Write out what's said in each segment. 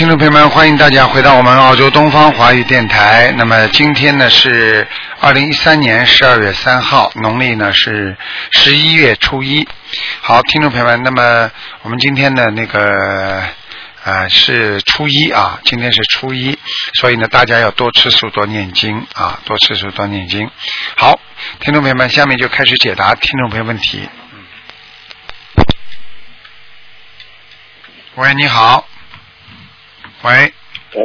听众朋友们，欢迎大家回到我们澳洲东方华语电台。那么今天呢是二零一三年十二月三号，农历呢是十一月初一。好，听众朋友们，那么我们今天的那个呃是初一啊，今天是初一，所以呢大家要多吃素，多念经啊，多吃素，多念经。好，听众朋友们，下面就开始解答听众朋友问题。喂，你好。喂，喂，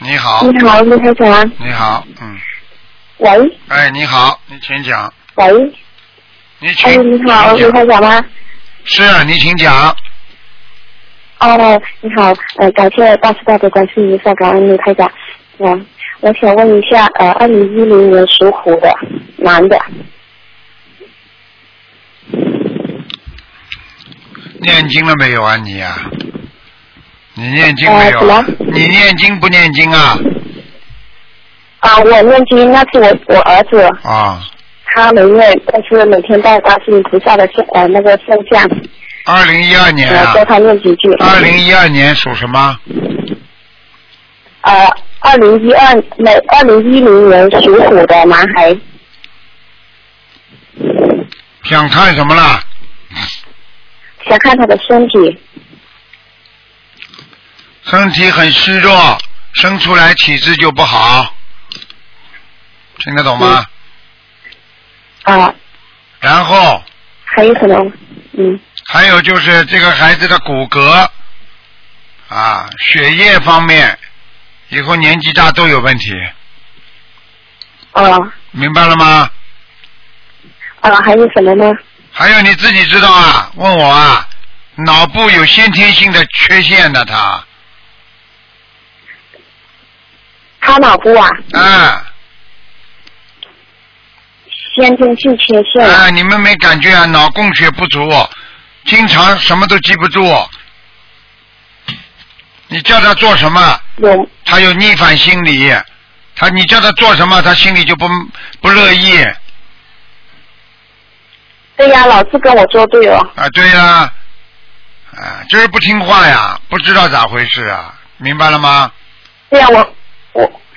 你好，你好，卢台长。你好，嗯，喂，哎，你好，你请讲，喂，你请，哎，你好，卢请讲。台长吗？是啊你请讲，哦，你好，呃，感谢大慈大悲观世音菩萨，感恩卢台长。嗯，我想问一下，呃，二零一零年属虎的男的，念经了没有啊你呀、你念经没有？你念经不念经啊？啊，我念经，那是我我儿子，啊，他没念，但是每天带观世音菩萨的圣呃那个圣像，二零一二年啊，呃教他念几句。二零一二年属什么？呃，二零一二那二零一零年属虎的男孩，想看什么了？想看他的身体。身体很虚弱，生出来体质就不好，听得懂吗？啊，然后还有什么？嗯，还有就是这个孩子的骨骼啊、血液方面，以后年纪大都有问题，啊明白了吗？啊，还有什么呢？还有你自己知道啊？问我啊，脑部有先天性的缺陷的他，他脑部啊，啊先天性缺陷。啊，你们没感觉啊？脑供血不足，经常什么都记不住。你叫他做什么，有他有逆反心理，他你叫他做什么，他心里就不不乐意。对呀，老是跟我作对哦。啊，对呀、啊，就是不听话呀，不知道咋回事啊，明白了吗？对呀，我我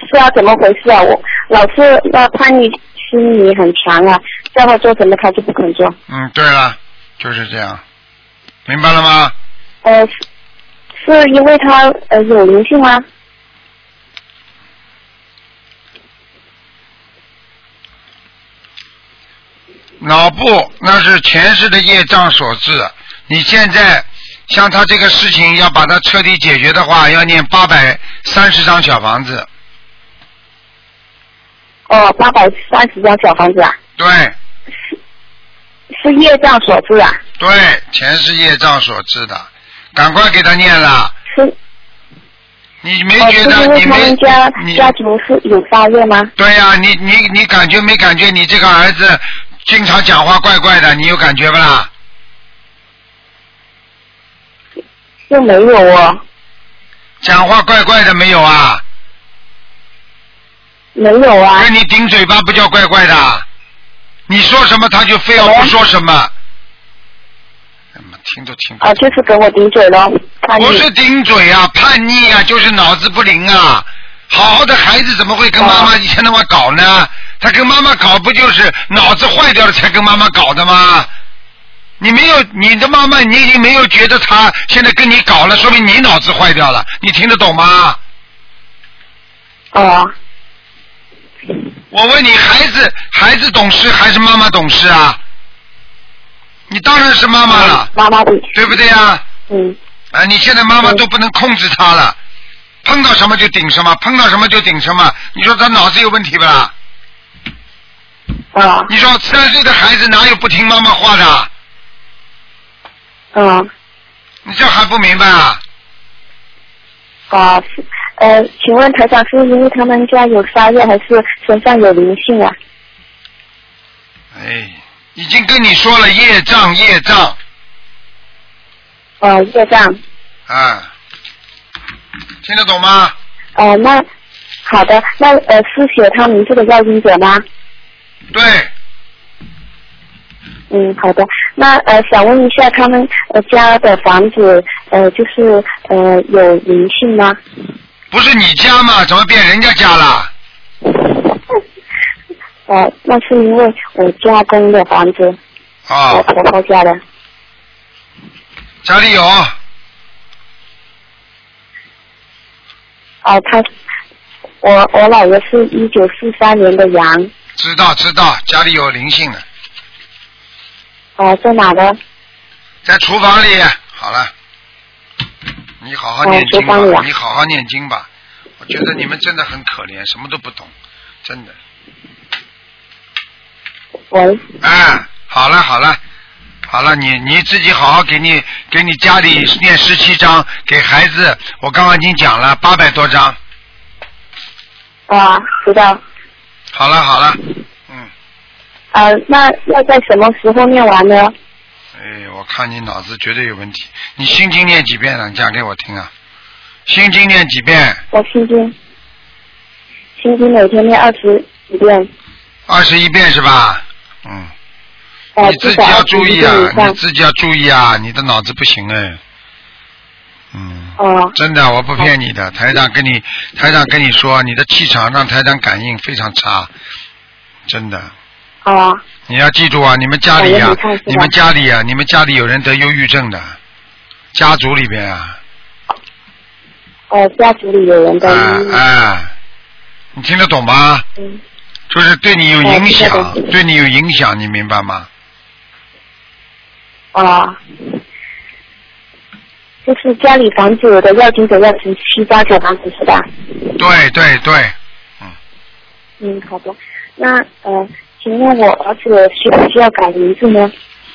是啊怎么回事啊？我老是那叛逆心理很强啊，叫他做什么他就不肯做。嗯，对了，就是这样，明白了吗？呃，是是因为他呃有灵性吗？脑部那是前世的业障所致，你现在像他这个事情要把它彻底解决的话，要念八百三十张小房子，哦，八百三十张小房子啊，对是是业障所致啊，对，全是业障所致的，赶快给他念了。是你没觉得你们没家家族是有发热吗？对呀、你你你感觉没感觉你这个儿子经常讲话怪怪的，你有感觉不啦？是没有哦，讲话怪怪的没有啊？没有啊。跟你顶嘴巴不叫怪怪的？你说什么他就非要不说什么。怎么，听都听不啊，就是跟我顶嘴咯，叛逆不是顶嘴啊，叛逆啊，就是脑子不灵啊。好好的孩子怎么会跟妈妈以前那么搞呢？他跟妈妈搞不就是脑子坏掉了才跟妈妈搞的吗？你没有你的妈妈，你已经没有觉得他现在跟你搞了，说明你脑子坏掉了。你听得懂吗？啊，我问你，孩子孩子懂事还是妈妈懂事啊？你当然是妈妈了，妈妈的，对不对啊？嗯，啊，你现在妈妈都不能控制他了，碰到什么就顶什么，碰到什么就顶什么。你说他脑子有问题不啦？啊你说三岁的孩子哪有不听妈妈话的？啊你这还不明白啊？啊，是呃，请问台长是因为他们家有杀业，还是身上有灵性啊？哎，已经跟你说了，业障业障哦，业障。啊，听得懂吗？哦，那好的，那呃是写他名字的要经者吗？对，嗯，好的。那呃，想问一下，他们呃家的房子呃，就是呃有灵性吗？不是你家吗？怎么变人家家了？呃，那是因为我家公的房子，我啊，婆婆家的。家里有，哦、他我我姥爷是一九四三年的羊，知道知道，家里有灵性的，哦，在哪呢？在厨房里。好了，你好好念经吧，你好好念经吧。我觉得你们真的很可怜，什么都不懂，真的。喂，哎，好了好了，好了，你你自己好好给你给你家里念十七章，给孩子，我刚刚已经讲了八百多章。啊，知道。好了好了，嗯，呃，那要在什么时候念完呢？哎，我看你脑子绝对有问题。你心经念几遍了？你讲给我听啊。心经念几遍？我心经，心经每天念二十几遍，二十一遍是吧？嗯，呃，你自己要注意啊你。自己要注意啊，你的脑子不行哎。嗯。哦，真的，我不骗你的，台长跟你，台长跟你说，你的气场让台长感应非常差，真的，啊，你要记住啊，你们家里呀、感应很差是吧你们家里呀、你们家里有人得忧郁症的，家族里边啊，呃，家族里有人的，啊嗯啊，你听得懂吗？嗯，就是对你有影响对你有影响，你明白吗？啊，就是家里房子有的要紧者要十七八九房子是吧？对对对，嗯，好的。那呃，请问我儿子需不需要改名字呢？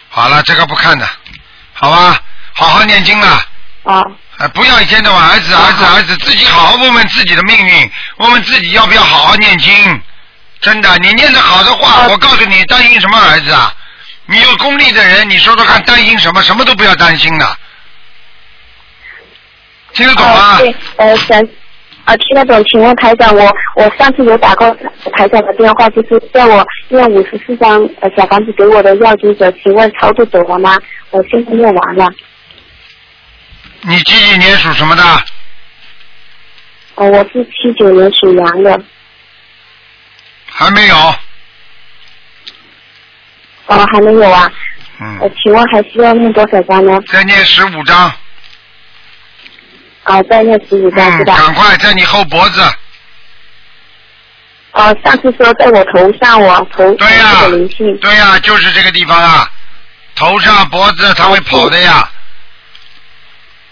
好了，这个不看的，好吧，好好念经了。啊，啊，不要一天到晚儿子儿子儿子，自己好好问问自己的命运，问问自己要不要好好念经。真的，你念的好的话，啊我告诉你，担心什么儿子啊？你有功力的人，你说说看，担心什么？什么都不要担心的。听得懂吗呃，想啊，听得懂。请问台长，我我上次有打过台长的电话，就是叫我念五十四张呃小房子给我的要经者，请问超度走了吗？我现在念完了。你几几年属什么的？哦，我是七九年属羊的，还没有。哦，还没有啊。呃嗯，，请问还需要念多少张呢？再念十五章。啊，再念十五张嗯，是吧？赶快在你后脖子。哦，上次说在我头上，我头对呀、头有灵性。对呀、就是这个地方啊，头上脖子它会跑的呀。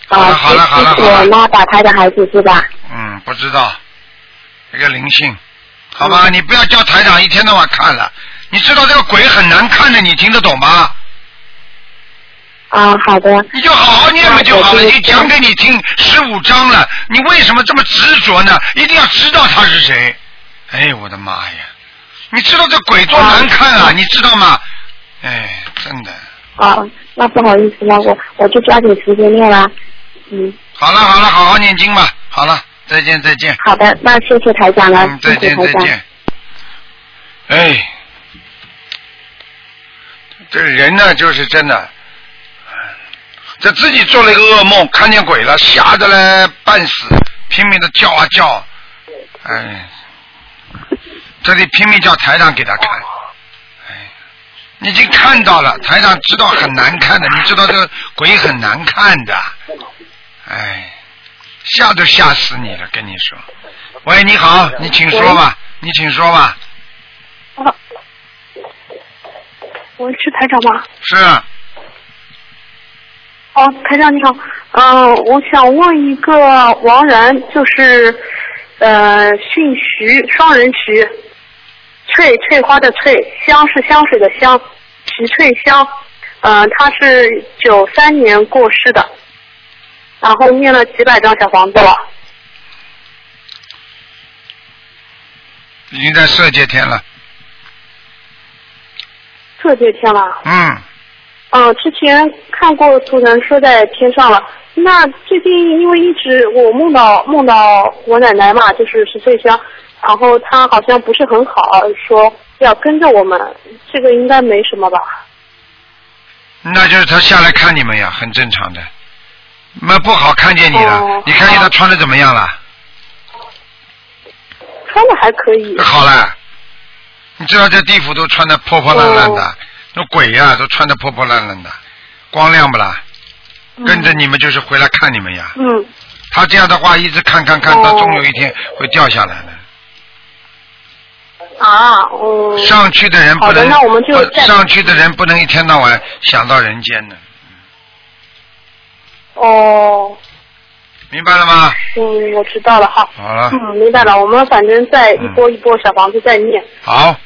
好了啊，好了好了我好了妈打胎的孩子是吧？嗯，不知道，这个灵性，好吧，你不要叫台长一天到晚看了。你知道这个鬼很难看的，你听得懂吗？啊，好的。你就好好念嘛就好了，啊我知已经讲给你听十五章了，你为什么这么执着呢？一定要知道他是谁。哎，我的妈呀！你知道这鬼多难看啊，你知道吗？哎，真的。啊，那不好意思了，我我就抓紧时间念啦。嗯，好了好了，好好念经吧。好了，再见再见。好的，那谢谢台长了，嗯，再。见再见。哎，这人呢，就是真的，这自己做了一个噩梦，看见鬼了，吓得嘞半死，拼命的叫啊叫，哎，这里拼命叫台长给他看，哎，你已经看到了，台长知道很难看的，你知道这个鬼很难看的，哎，吓都吓死你了，跟你说。喂，你好，你请说吧，你请说吧。啊，喂，是台长吗？是，哦，台长你好，嗯、我想问一个王然，就是呃姓徐，双人徐，翠翠花的翠，香是香水的香，徐翠香，呃，他是九三年过世的，然后念了几百张小房子了，已经在色界天了。色界天了。嗯，嗯，之前看过图腾说在天上了。那最近因为一直我梦到梦到我奶奶嘛，就是十岁香，然后她好像不是很好，说要跟着我们，这个应该没什么吧？那就是她下来看你们呀，很正常的。那不好看见你了，哦你看见她穿的怎么样了？穿的还可以。好了，你知道在地府都穿的破破烂烂的，哦那鬼呀、都穿的破破烂烂的，光亮不啦？跟着你们就是回来看你们呀。嗯，他这样的话，一直看看看，哦到终有一天会掉下来的。啊，哦。上去的人不能，那我们就上去的人不能一天到晚想到人间的，哦，明白了吗？嗯，我知道了，哈。好了，嗯，明白了。我们反正再一波一波小房子再念。好，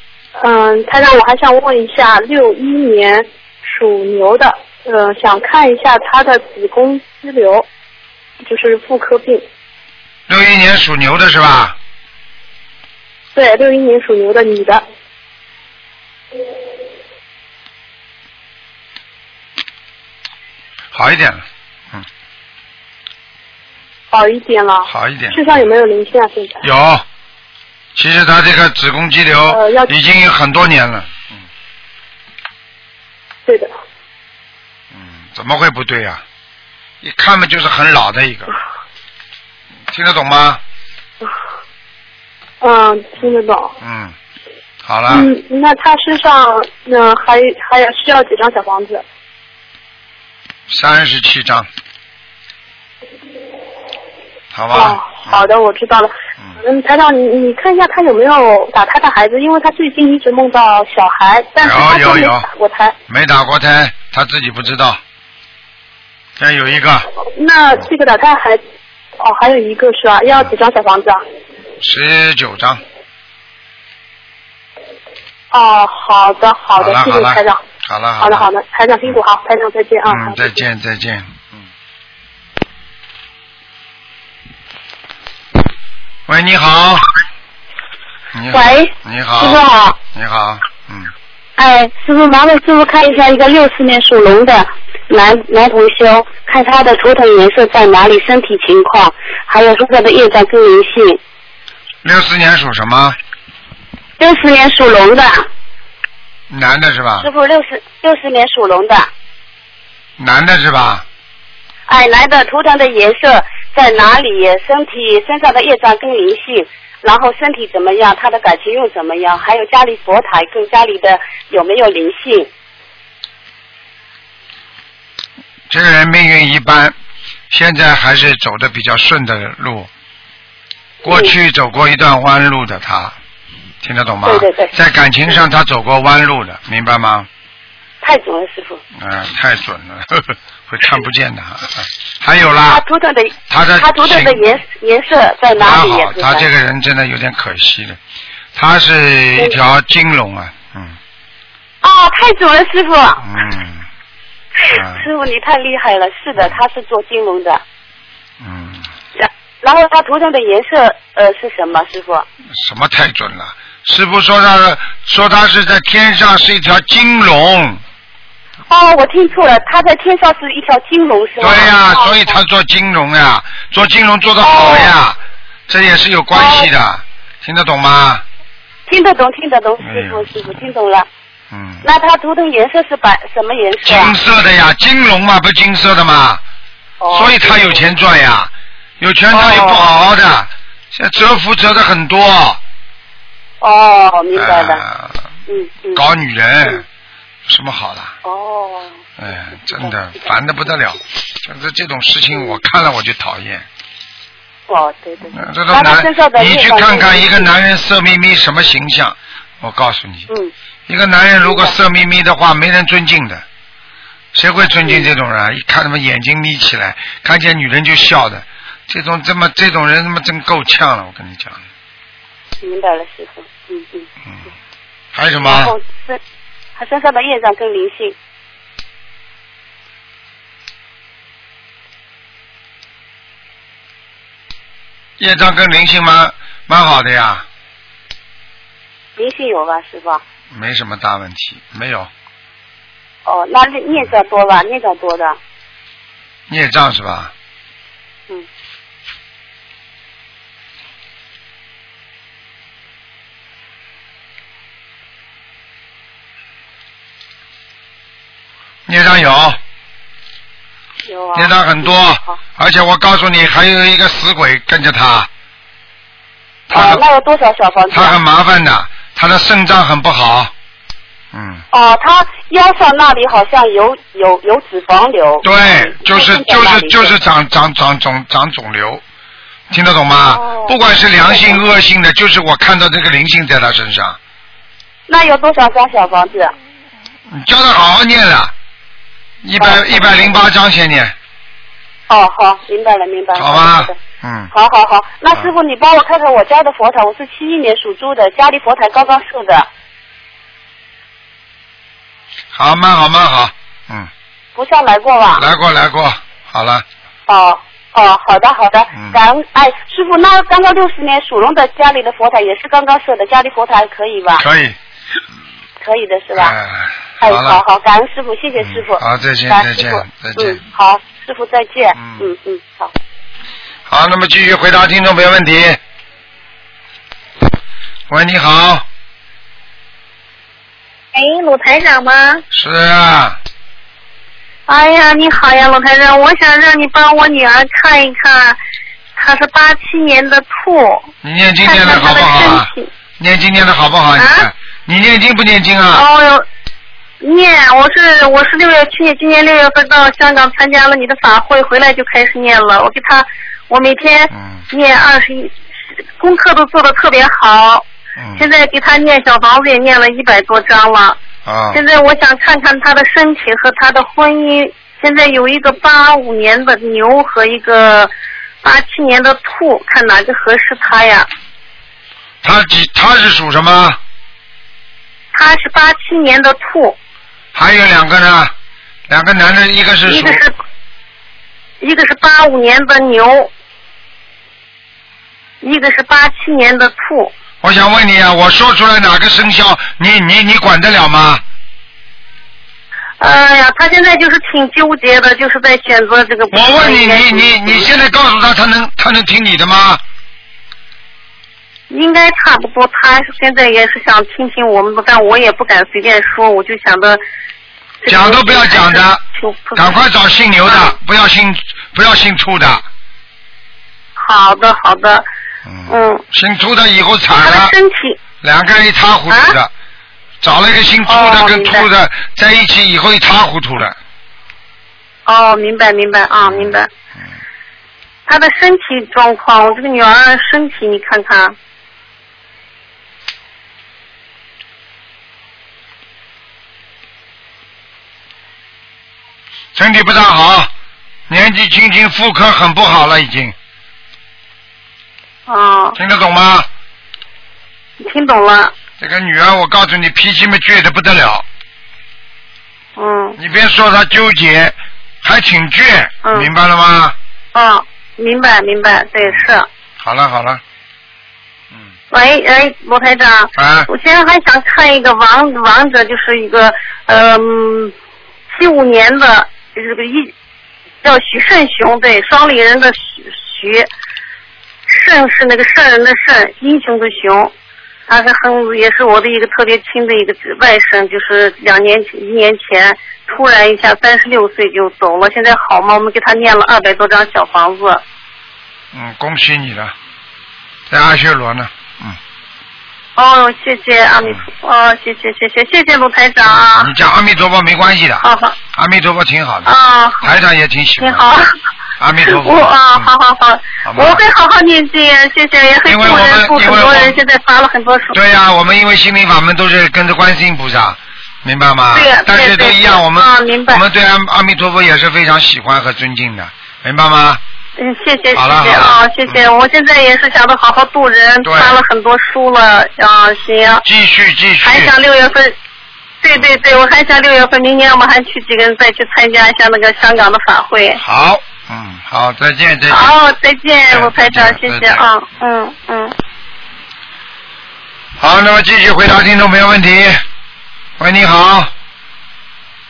嗯，他让，我还想问一下，六一年属牛的，呃，想看一下他的子宫肌瘤，就是妇科病。六一年属牛的是吧？对，六一年属牛的女的。好一点了，嗯好一点了。好一点。身上有没有灵性啊？现在？有，其实他这个子宫肌瘤已经有很多年了，嗯对的。嗯，怎么会不对呀、一看嘛就是很老的一个，听得懂吗？嗯，听得懂。嗯，好了，嗯，那他身上嗯、还还要需要几张小房子？三十七章，好吧？哦，好的，我知道了。嗯嗯，台长，你你看一下他有没有打胎的孩子，因为他最近一直梦到小孩，但是他都没有打过胎。没打过胎，他自己不知道。现在有一个那这个打胎还哦，还有一个是吧？要几张小房子啊？十九张，哦，好的，好的，谢谢台长。好了好的，了，好的，台长辛苦，好，台长再见啊。好嗯，再见再见，嗯。喂，你好。你好。喂你好。师傅好。你好，嗯，哎，师傅，麻烦师傅看一下一个六四年属龙的男男同修，看他的图腾颜色在哪里，身体情况，还有身上的业障跟灵性。六四年属什么？六四年属龙的，男的是吧师？傅六十六十年属龙的，男的是吧？哎，男的图腾的颜色在哪里？身体身上的业障跟灵性，然后身体怎么样？他的感情又怎么样？还有家里佛台跟家里的有没有灵性？这个人命运一般，现在还是走的比较顺的路。过去走过一段弯路的他，听得懂吗？对对对在感情上他走过弯路的，明白吗？太准了，师傅。嗯、太准了，呵呵会看不见的。还有啦他啦，图腾的他的他图腾的颜颜色在哪里？好，他这个人真的有点可惜了。他是一条金龙啊，嗯啊，太准了，师傅。嗯师傅，你太厉害了。是的，他是做金融的。嗯，然然后他图腾的颜色呃是什么？师傅？什么太准了？师傅说他说他是在天上是一条金龙，哦，我听错了，他在天上是一条金龙，是吗？对呀、哦所以他做金融呀，做金融做得好呀，哦这也是有关系的，听得懂吗？听得懂，听得懂，哎师傅，师傅听懂了。嗯，那他图的颜色是白什么颜色啊？金色的呀，金龙嘛，不是金色的嘛，哦所以他有钱赚呀，有钱他也不好好的，现在折福折的很多，哦，明白了。啊嗯嗯。搞女人什么好的？哦。哎，真的烦的不得了，这这种事情我看了我就讨厌。哦，对对。这种男你去看看一个男人色眯眯什么形象，我告诉你，嗯，一个男人如果色眯眯的话，没人尊敬的。谁会尊敬这种人啊？一看他们眼睛眯起来，看见女人就笑的，这种这么这种人他妈真够呛了，我跟你讲。明白了，师傅。嗯嗯。嗯，还有什然么他身上的业障跟灵性，业障跟灵性蛮蛮好的呀，灵性有吧，师傅？没什么大问题，没有哦，那念念障多吧？孽障多的，孽障是吧？嗯。孽障有，有啊。孽障很多，而且我告诉你，还有一个死鬼跟着他，他那有多少小房子啊？他很麻烦的，他的肾脏很不好，嗯，哦，他腰上那里好像有有有脂肪瘤。对，就是嗯就是就是长长长肿长肿瘤，听得懂吗？哦不管是良性恶性的，就是我看到这个灵性在他身上，那有多少张小房子？你叫他好好念了，一百哦一百零八张先念，哦，好，明白了，明白了。好吧？嗯，好好好，那师傅你帮我看看我家的佛台，我是七一年属猪的，家里佛台刚刚设的，好，慢好慢好，嗯，菩萨来过吧？来过来过，好了，哦哦，好的好的。嗯，感恩哎，师傅，那刚刚六十年属龙的家里的佛台也是刚刚设的，家里佛台可以吧？可以，可以的是吧？哎，哎，好好，好，感恩师傅，谢谢师傅。嗯好再见再见再见嗯，好，师傅再见。嗯嗯嗯，好。好，那么继续回答听众朋友问题。喂，你好，哎，鲁台长吗？是啊，哎呀，你好呀，鲁台长，我想让你帮我女儿看一看，她是八七年的兔，你念经看念的好不好。念经念的好不好？你啊看，你念经不念经啊？哦哟，念，我是我是六月去年今年六月份到香港参加了你的法会，回来就开始念了。我给他，我每天嗯念二十一，功课都做的特别好。嗯现在给他念小房子也念了一百多章了。啊，现在我想看看他的身体和他的婚姻。现在有一个八五年的牛和一个八七年的兔，看哪个合适他呀？他几他是属什么？他是八七年的兔，还有两个呢，两个男的，一个是属一个是一个是八五年的牛，一个是八七年的兔。我想问你啊，我说出来哪个生肖，你你你管得了吗？哎呀，他现在就是挺纠结的，就是在选择这个。我问你，你你你现在告诉他，他能他能听你的吗？应该差不多，他现在也是想听听我们的，但我也不敢随便说，我就想着。讲都不要讲的赶快找姓牛的啊，不要姓不要姓兔的。好的，好的，嗯，嗯，姓兔的以后惨他的了，身体，两个人一塌糊涂的。找了一个姓兔的跟兔的在一起以后一塌糊涂了。哦，明白明白啊，明白。嗯他的身体状况，我这个女儿身体你看看，身体不大好，年纪轻轻妇科很不好了已经，啊，听得懂吗？听懂了，这个女儿，我告诉你，脾气嘛倔得不得了。嗯，你别说她纠结，还挺倔，嗯。明白了吗？啊，明白明白，对是。好了好了，嗯，喂，哎，罗台长，啊，我现在还想看一个王王者，就是一个嗯，七五年的，就是个一叫许胜雄，对，双立人的许许，胜是那个圣人的圣，英雄的雄，他是很也是我的一个特别亲的一个外甥，就是两年一年前突然一下三十六岁就走了，现在好吗？我们给他念了二百多张小房子。嗯，恭喜你了，在阿修罗呢，嗯，哦，谢谢阿弥陀佛，哦，谢谢谢谢谢谢卢台长。啊，你讲阿弥陀佛没关系的，好好。阿弥陀佛挺好的，啊，好。台长也挺喜欢好。阿弥陀佛，我啊，嗯好好。好好，我会好好念经，谢谢，也很因为我们很多人现在发了很多书。对呀、我们因为心灵法门都是跟着观世音菩萨，明白吗？对呀但是都一样，对我们、啊明白。我们对阿阿弥陀佛也是非常喜欢和尊敬的，明白吗？嗯，谢谢谢谢啊，谢谢，我现在也是想着好好度人，对发了很多书了啊，行，继续继续。还想六月份。对对对，我还想六月份，明年我们还去几个人再去参加一下那个香港的法会。好，嗯，好，再见再见。好，再哎见，卢台长再，见谢谢啊，嗯嗯。好，那么继续回答听众朋友问题。喂，你好，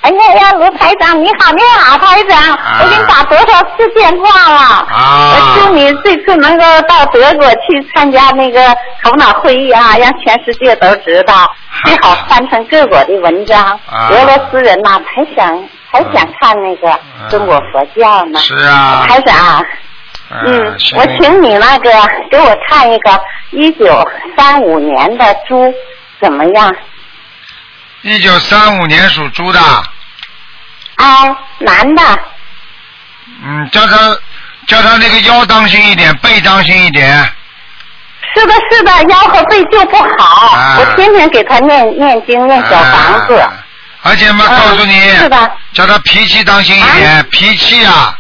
哎呀呀，卢台长，你好，你好，台长，啊我已经打多少次电话了？啊我祝你这次能够到德国去参加那个头脑会议啊，让全世界都知道，最好翻成各国的文章。啊俄罗斯人呐、还想还想看那个中国佛教呢。是啊，台长，嗯，我请你那个给我看一个一九三五年的猪怎么样？一九三五年属猪的。哎，男的。嗯，叫他叫他那个腰当心一点，背当心一点。是的，是的，腰和背就不好。啊我天天给他念念经，念小房子。啊而且嘛，告诉你，是的，叫他脾气当心一点，脾气啊，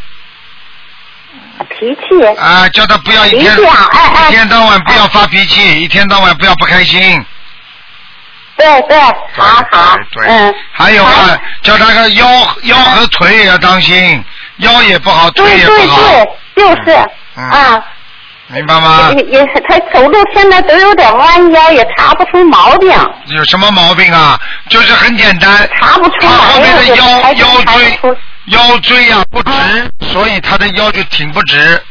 脾气。啊，叫他不要一天脾气啊哎哎一天到晚不要发脾气，一天到晚不要不开心。对对，好好，对，嗯。还有啊，叫他个腰腰和腿也要当心，腰也不好，腿对对也不好，对，就是嗯啊。明白吗？也也，他走路现在都有点弯腰，也查不出毛病。有什么毛病啊？就是很简单，查不出他后面的腰腰椎腰椎呀、不直，所以他的腰就挺不直。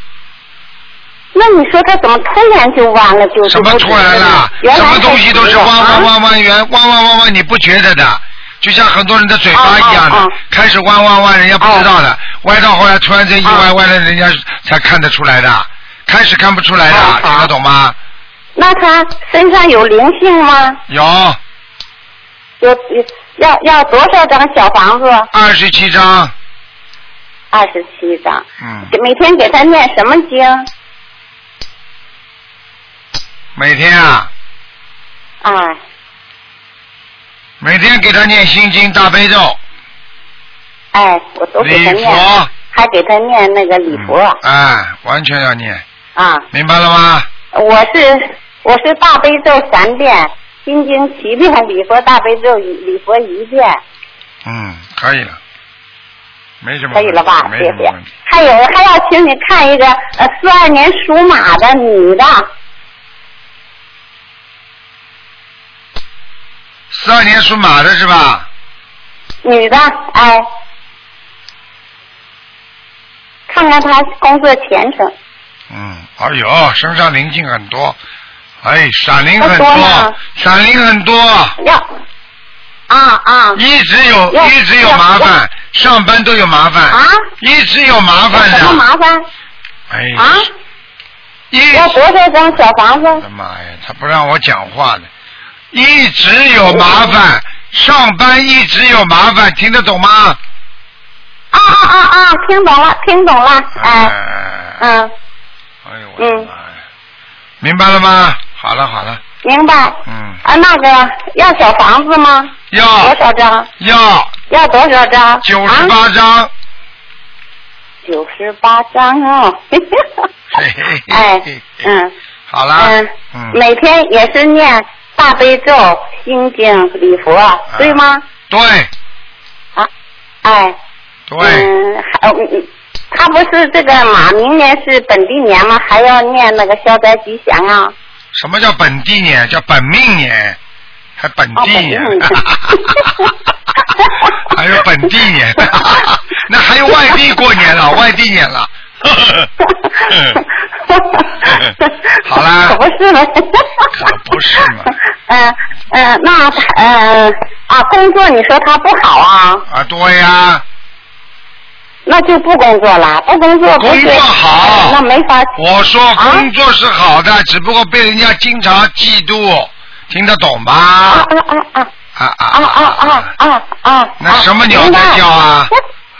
那你说他怎么突然就弯了？就什么突然了？什么东西都是弯弯弯弯圆，弯弯弯弯，你不觉得的？就像很多人的嘴巴一样的，开始弯弯弯，人家不知道的，歪到后来突然间一歪歪了，人家才看得出来的，开始看不出来的，听得懂吗？那他身上有灵性吗？有有有要要多少张小房子？二十七张，二十七张。嗯，每天给他念什么经？每天啊，哎，每天给他念心经大悲咒，哎，我都给他礼念佛，还给他念那个礼佛、哎，完全要念，啊。明白了吗？我是我是大悲咒三遍，心经七遍，礼佛大悲咒礼佛一遍，嗯，可以了，没什么可以了吧？没谢谢。还有还要请你看一个呃四二年属马的女的，四二年属马的是吧？女的，哎，看看她工作前程。嗯，哎呦，身上灵性很多，哎，闪灵很那多闪灵很多，要啊啊。一直有一直有麻烦，上班都有麻烦，啊！一直有麻烦什么，麻烦？哎，啊？一要多少张小房子？我的妈呀，他不让我讲话的，一直有麻烦，上班一直有麻烦，听得懂吗？啊啊啊啊！听懂了，听懂了，哎，哎，嗯，哎呦我的妈呀，明白了吗？好了好了，明白。嗯，啊，那个要小房子吗？要多少张？要要多少张？九十八张，九十八张哦。哎，嗯好了，嗯，嗯，每天也是念大悲咒、心经、礼佛，啊对吗？对啊，哎，对，嗯，还嗯嗯他不是这个马明年是本地年吗？还要念那个消灾吉祥啊？什么叫本地年？叫本命年，还本地年 还有本地年，那还有外地过年了，外地年了。好啦 可不是嘛。可不是嘛。嗯嗯，那呃啊，工作你说他不好啊，啊，对呀，那就不工作了，不工作不工作好那没法。我说工作是好的，只不过被人家经常嫉妒，听得懂吧？啊啊啊啊啊啊啊啊啊啊啊！那什么鸟在叫啊？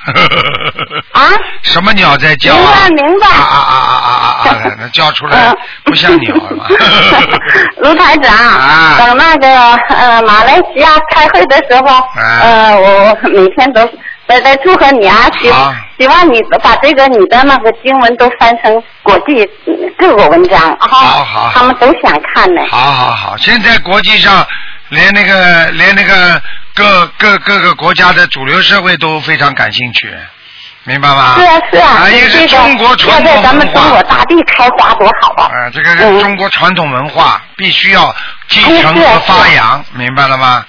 啊？什么鸟在叫明啊？白明白。啊啊啊啊啊啊 叫出来嗯不像鸟了吧？卢台长，啊等那个呃马来西亚开会的时候，啊呃我每天都在在祝贺你啊，希好希望你把这个你的那个经文都翻成国际嗯各个文章啊，好好他们都想看呢。好好好，现在国际上连那个连那个各各各个国家的主流社会都非常感兴趣，明白吗？是啊是啊，啊，也是中国传统要在咱们中国。大地开花多好啊！啊，这个是嗯中国传统文化，必须要继承和发扬，明白了吗？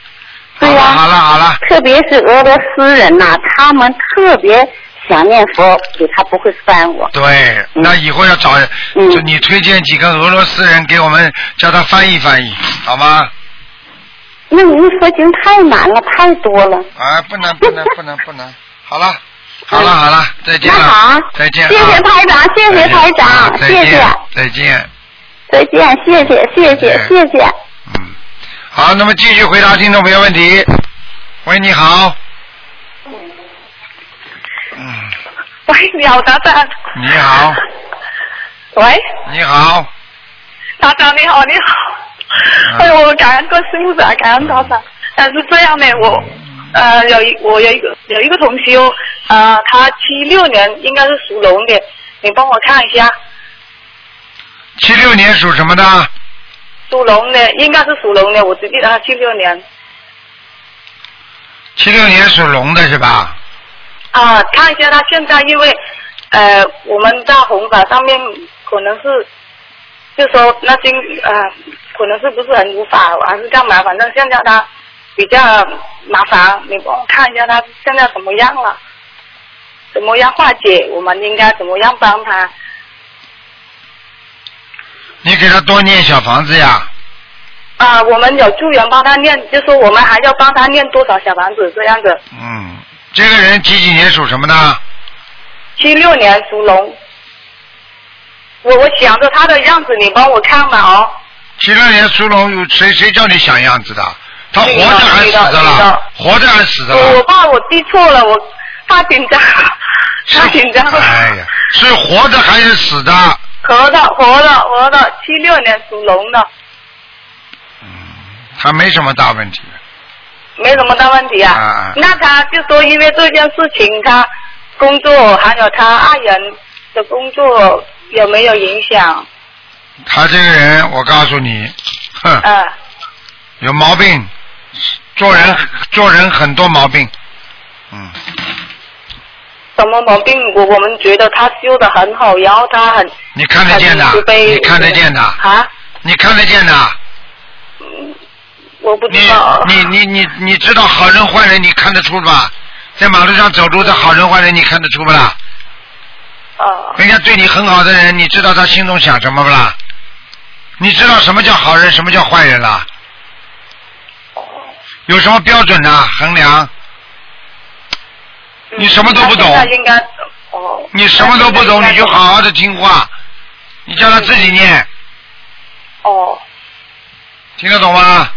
对呀、好了好了好了，特别是俄罗斯人呐、他们特别想念佛，给他不会翻我。对，那以后要找，嗯就你推荐几个俄罗斯人给我们叫他翻译翻译，好吗？那您说经太难了，太多了。啊，不能不能不能不能，好了，好了，好了，再见了。那好，再见啊。谢谢台长，谢谢台啊长，谢谢，再见。再见，谢谢，谢谢，谢谢。嗯，好，那么继续回答听众朋友问题。喂，你好。嗯，喂，你好，达达。你好，喂，你好，达长你好，你好。嗯 哎呦，我感恩观世音菩萨，感恩达长。但是这样呢，我呃有一我有一个有一个同修，呃，他七六年应该是属龙的，你帮我看一下，七六年属什么的？属龙的应该是属龙的，我只记得他七六年七六年属龙的是吧？啊，看一下他现在因为呃我们在红法上面可能是就说那经呃可能是不是很无法还是干嘛，反正现在他比较麻烦，你帮我看一下他现在怎么样了，怎么样化解，我们应该怎么样帮他？你给他多念小房子呀。啊，我们有助缘帮他念，就说我们还要帮他念多少小房子这样子。嗯，这个人几几年属什么的？七六年属龙，我我想着他的样子，你帮我看吧哦。七六年属龙，谁谁叫你想样子的？他活着还是死女的的了？活着还是死的我我了？怕我记错了，我怕紧张，怕紧张了。哎呀，是活着还是死的？活的活的活的，七六年属龙的，他没什么大问题。没什么大问题啊那他就说因为这件事情，他工作还有他爱人的工作有没有影响？他这个人，我告诉你，哼，嗯、有毛病，做人做人很多毛病。嗯，什么毛病？我我们觉得他修的很好，然后他很你看得见的你看得见的，啊，你看得见的。我不知道。你你你你知道好人坏人，你看得出吧？在马路上走路的好人坏人，你看得出不啦？啊人家对你很好的人，你知道他心中想什么不啦？你知道什么叫好人，什么叫坏人啦？有什么标准呢？衡量？你什么都不懂嗯他应该哦。你什么都不懂，你就好好的听话，你叫他自己念，哦听得懂吗？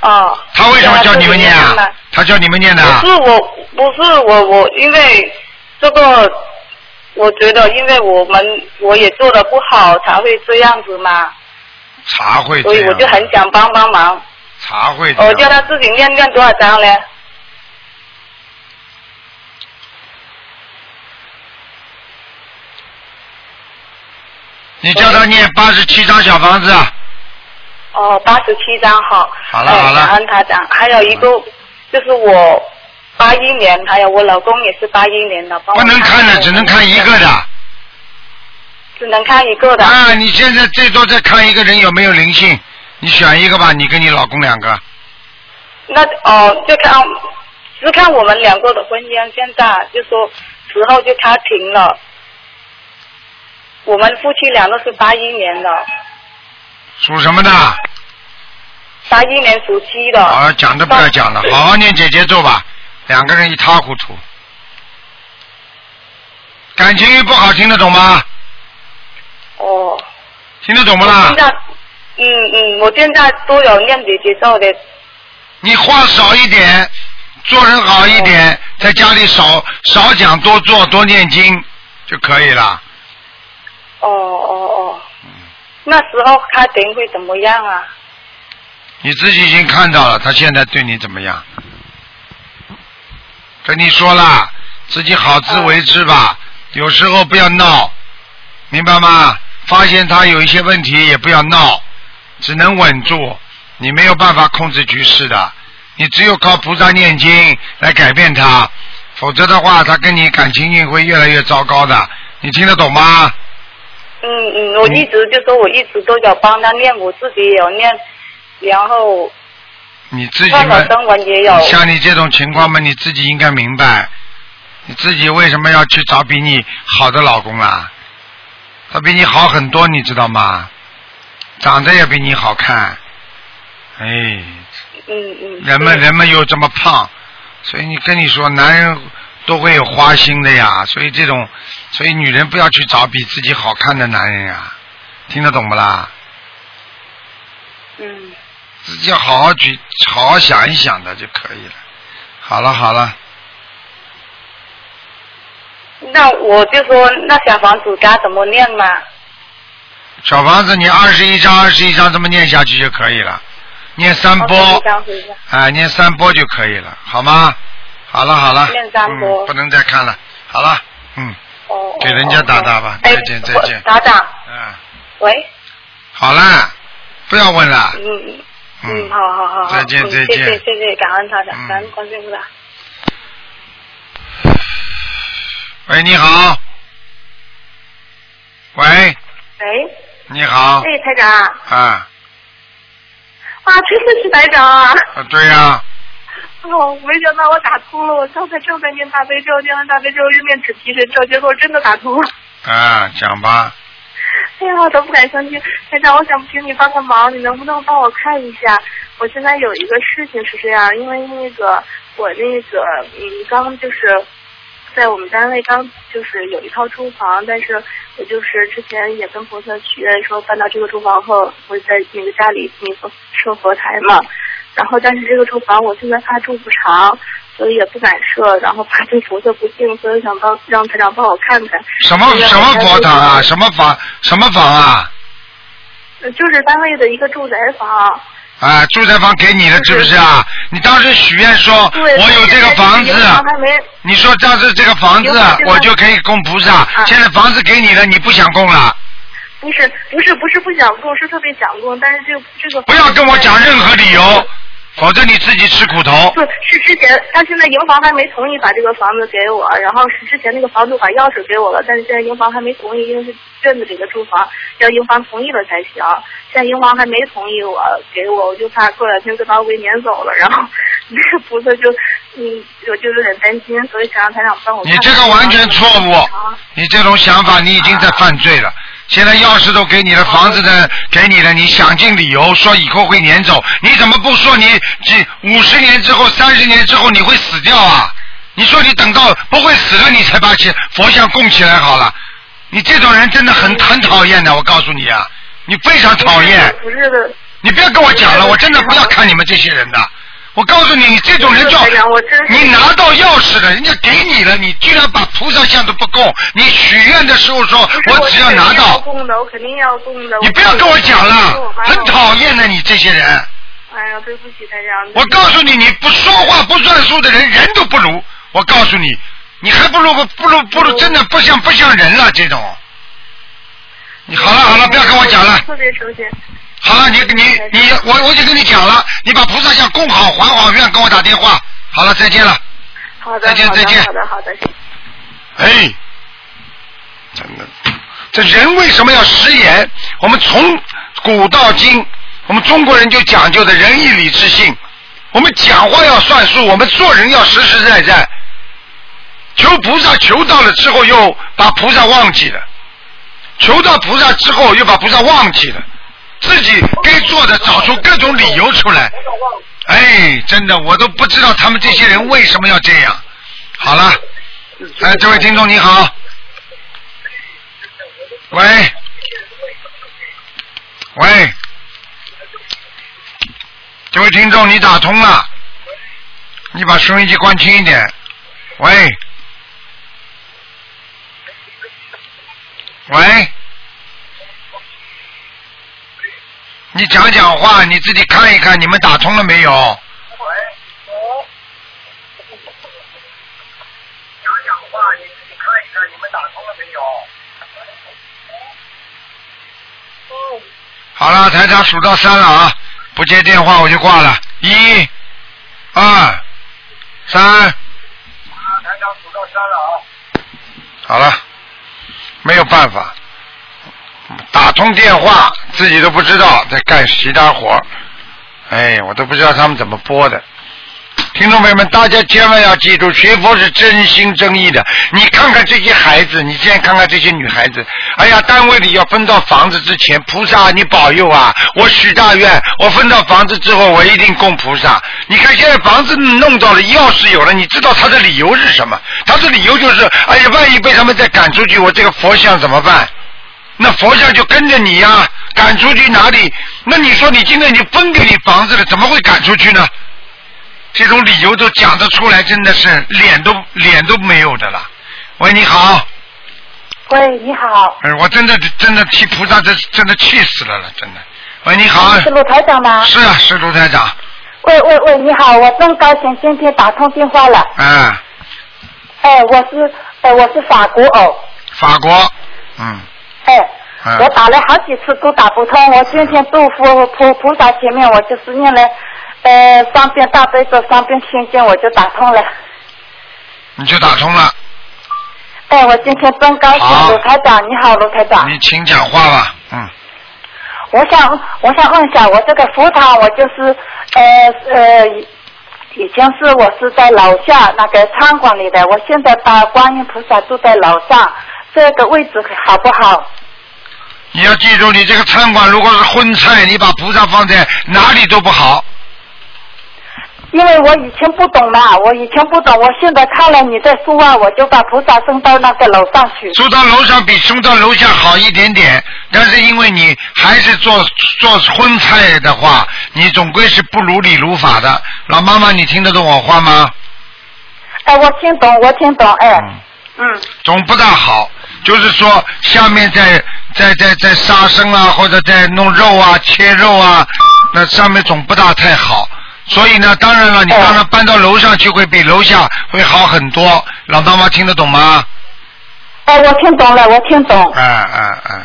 哦。他为什么叫你们念啊？他叫你们念的啊不？是我，不是我，我因为这个，我觉得因为我们我也做的不好，才会这样子嘛，茶会所以我就，很想帮帮忙。茶会我叫。他自己念念多少章呢？你叫他念八十七张小房子，啊哦，八十七张好。哎好了好了感恩台长，还有一个就是我八一年，还有我老公也是八一年的，不能看的，只能看一个的。只能看一个的。啊，你现在最多再看一个人有没有灵性，你选一个吧，你跟你老公两个。那哦，就看只看我们两个的婚姻，现在就说时候就他停了。我们夫妻俩都是八一年的，属什么的？八一年属鸡的。啊，讲都不要讲了，好好念姐姐咒吧。两个人一塌糊涂，感情不好，听得懂吗？哦。听得懂不啦我现？在，嗯嗯，我现在都有念姐姐咒的。你话少一点，做人好一点，在家里少少讲，多做，多念经就可以了。哦哦哦。那时候开庭会怎么样啊？你自己已经看到了，他现在对你怎么样？跟你说了，自己好自为之吧。有时候不要闹，明白吗？发现他有一些问题也不要闹，只能稳住。你没有办法控制局势的，你只有靠菩萨念经来改变他，否则的话，他跟你感情运会越来越糟糕的。你听得懂吗？嗯嗯，我一直就说我一直都有帮他念，我自己也有念，然后你自己。像你这种情况嘛，你自己应该明白，你自己为什么要去找比你好的老公啦？他比你好很多，你知道吗？长得也比你好看，哎，嗯嗯。人们人们又这么胖，所以你跟你说，男人都会有花心的呀。所以这种，所以女人不要去找比自己好看的男人呀，听得懂不啦？嗯。自己要好好去，好好想一想的就可以了。好了好了。那我就说，那小房子该怎么念嘛？小房子，你二十一张，二十一张这么念下去就可以了，念三波，啊，念三波就可以了，好吗？好了好了，念三波，不能再看了，好了，嗯，哦，给人家打打吧，再见再见，打打，嗯，喂，好啦，不要问了，嗯嗯，好好好，再见再见，谢谢谢谢，感恩他的，感恩关心菩萨。喂，你好。喂。喂。你好。哎，台长。啊。啊，真的是台长啊。啊，对呀。哦，没想到我打通了，我刚才正在念大悲咒，念完大悲咒又念纸皮神咒，结果真的打通了。啊，讲吧。哎呀，我都不敢相信，台长，我想请你帮个忙，你能不能帮我看一下？我现在有一个事情是这样，因为那个我那个嗯，刚就是。在我们单位刚就是有一套住房，但是我就是之前也跟菩萨许愿说搬到这个住房后会在那个家里那个设佛台嘛，然后但是这个住房我现在怕住不长，所以也不敢设，然后怕对菩萨不敬，所以想帮让台长帮我看看。什么什么佛堂啊？什么房？什么房啊？就是单位的一个住宅房。啊，住宅房给你了，是不是啊？你当时许愿说，我有这个房子，你说当时这个房子我就可以供菩萨。现在房子给你了，你不想供了？不是，不是，不是不想供，是特别想供，但是这这个不要跟我讲任何理由。否则你自己吃苦头。是是之前他现在营房还没同意把这个房子给我，然后是之前那个房主把钥匙给我了，但是现在营房还没同意，因为是镇子里的住房，要营房同意了才行。现在营房还没同意我给我，我就怕过两天就把我给撵走了，然后那个菩萨就嗯，我就有点担心，所以想让他俩帮我。你这个完全错误，你这种想法你已经在犯罪了。现在钥匙都给你了，房子呢给你了，你想尽理由说以后会撵走，你怎么不说你几五十年之后、三十年之后你会死掉啊？你说你等到不会死了，你才把钱佛像供起来好了。你这种人真的很很讨厌的，我告诉你啊，你非常讨厌。不是的。你不要跟我讲了，我真的不要看你们这些人的。我告诉你，你这种人叫你拿到钥匙了，人家给你了，你居然把菩萨像都不供。你许愿的时候说，我只要拿到。供的，我肯定要供的。你不要跟我讲了，很讨厌的你这些人。哎呀，对不起，台长。我告诉你，你不说话不算数的人，人都不如。我告诉你，你还不如不如不如，真的不像不像人了这种。你好了好了，不要跟我讲了。特别熟悉。好了，你你你，我我就跟你讲了，你把菩萨像供好，还好愿，跟我打电话。好了，再见了。好的，再见再见。好的好的。哎，真的，这人为什么要食言？我们从古到今，我们中国人就讲究的仁义礼智信。我们讲话要算数，我们做人要实实在在。求菩萨求到了之后，又把菩萨忘记了；求到菩萨之后，又把菩萨忘记了。自己该做的，找出各种理由出来。哎，真的，我都不知道他们这些人为什么要这样。好了，哎，这位听众你好，喂，喂，这位听众你打通了，你把收音机关轻一点。喂，喂。你讲讲话，你自己看一看，你们打通了没有？喂，讲讲话，你自己看一看，你们打通了没有？好了，台长数到三了啊，不接电话我就挂了。一、二、三。台长数到三了啊。好了，没有办法。打通电话，自己都不知道在干其他活哎，我都不知道他们怎么播的。听众朋友们，大家千万要记住，学佛是真心真意的。你看看这些孩子，你现在看看这些女孩子，哎呀，单位里要分到房子之前，菩萨你保佑啊！我许大愿，我分到房子之后，我一定供菩萨。你看现在房子弄到了，钥匙有了，你知道他的理由是什么？他的理由就是，哎呀，万一被他们再赶出去，我这个佛像怎么办？那佛像就跟着你呀，赶出去哪里？那你说你今天你分给你房子了，怎么会赶出去呢？这种理由都讲得出来，真的是脸都脸都没有的了。喂，你好。喂，你好。哎，我真的真的替菩萨真真的气死了了，真的。喂，你好。是鲁台长吗？是啊，是鲁台长。喂喂喂，你好，我真高兴今天打通电话了。嗯。哎，我是哎，我是法国哦。法国，嗯。哎。我打了好几次都打不通，我今天祝福菩菩萨前面，我就是念了。呃，三遍大悲咒，三遍心经，我就打通了。你就打通了。哎，我今天真高兴，卢台长，你好，卢台长。你请讲话吧，嗯。我想，我想问一下，我这个佛堂，我就是呃呃，以前是我是在楼下那个餐馆里的，我现在把观音菩萨住在楼上，这个位置好不好？你要记住，你这个餐馆如果是荤菜，你把菩萨放在哪里都不好。因为我以前不懂嘛，我以前不懂，我现在看了你的书啊，我就把菩萨送到那个楼上去。送到楼上比送到楼下好一点点，但是因为你还是做做荤菜的话，你总归是不如理如法的。老妈妈，你听得懂我话吗？哎，我听懂，我听懂，哎，嗯。总不大好，就是说下面在在在在杀生啊，或者在弄肉啊、切肉啊，那上面总不大太好。所以呢，当然了，你当然搬到楼上去会比楼下会好很多。老大妈听得懂吗？哦，我听懂了，我听懂。嗯嗯嗯。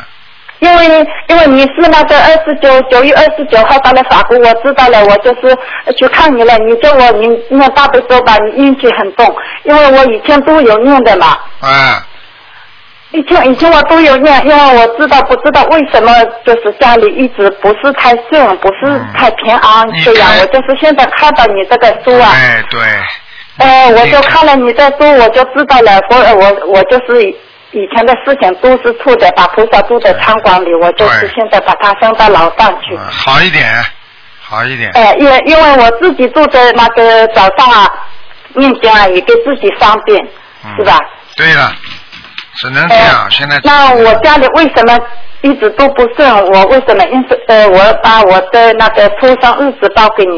因为因为你是那个二十九九月二十九号到了法国，我知道了，我就是去看你了。你叫我你念大悲咒吧，你运气很重，因为我以前都有念的嘛。嗯。以前以前我都有念，因为我知道不知道为什么就是家里一直不是太顺，不是太平安这样。我就是现在看到你这个书啊，哎对，呃，我就看了你的书，我就知道了。我我我就是以前的事情都是错的，把菩萨住在餐馆里，我就是现在把它送到楼上去。好一点，好一点。哎，因为因为我自己住在那个早上啊，念经啊，也给自己方便，是吧？对了。只能这样，现在。那我家里为什么一直都不顺？我为什么因此呃，我把我的那个出生日子报给你，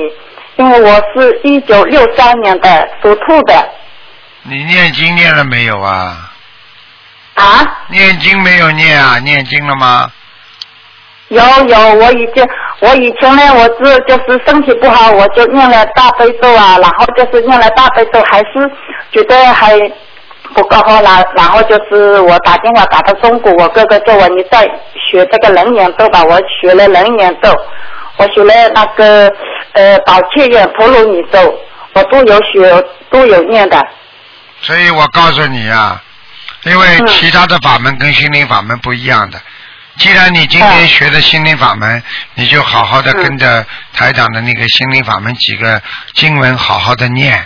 因为我是一九六三年的属兔的。你念经念了没有啊？啊？念经没有念啊？念经了吗？有有，我已经我以前呢，我是就是身体不好，我就念了大悲咒啊，然后就是念了大悲咒，还是觉得还。不够好了，然后就是我打电话打到中国，我哥哥叫我你再学这个人眼咒吧，我学了人眼咒，我学了那个呃宝切眼陀罗尼咒，我都有学都有念的。所以我告诉你啊，因为其他的法门跟心灵法门不一样的，既然你今天学的心灵法门，你就好好的跟着台长的那个心灵法门几个经文好好的念。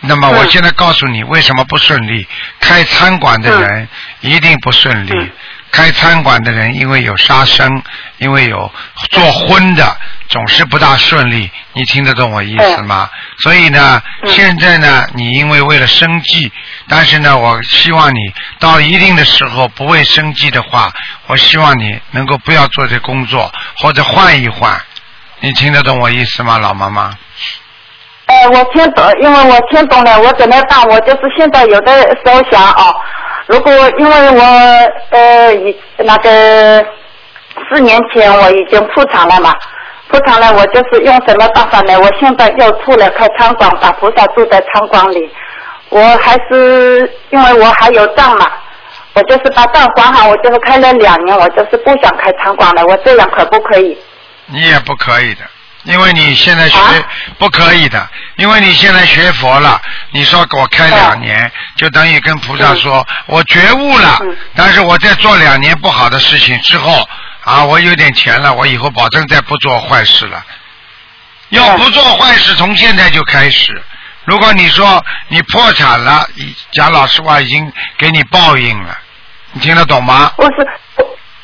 那么我现在告诉你，为什么不顺利？开餐馆的人一定不顺利。开餐馆的人因为有杀生，因为有做荤的，总是不大顺利。你听得懂我意思吗？所以呢，现在呢，你因为为了生计，但是呢，我希望你到一定的时候不为生计的话，我希望你能够不要做这工作，或者换一换。你听得懂我意思吗，老妈妈？哎，我听懂，因为我听懂了，我怎么办？我就是现在有的时候想啊，如果因为我呃以那个四年前我已经破产了嘛，破产了，我就是用什么办法呢？我现在又出来开餐馆，把菩萨住在餐馆里，我还是因为我还有账嘛，我就是把账还好，我就是开了两年，我就是不想开餐馆了，我这样可不可以？你也不可以的。因为你现在学不可以的，因为你现在学佛了，你说给我开两年，就等于跟菩萨说，我觉悟了，但是我在做两年不好的事情之后，啊，我有点钱了，我以后保证再不做坏事了。要不做坏事，从现在就开始，如果你说你破产了，讲老实话，已经给你报应了，你听得懂吗？我是，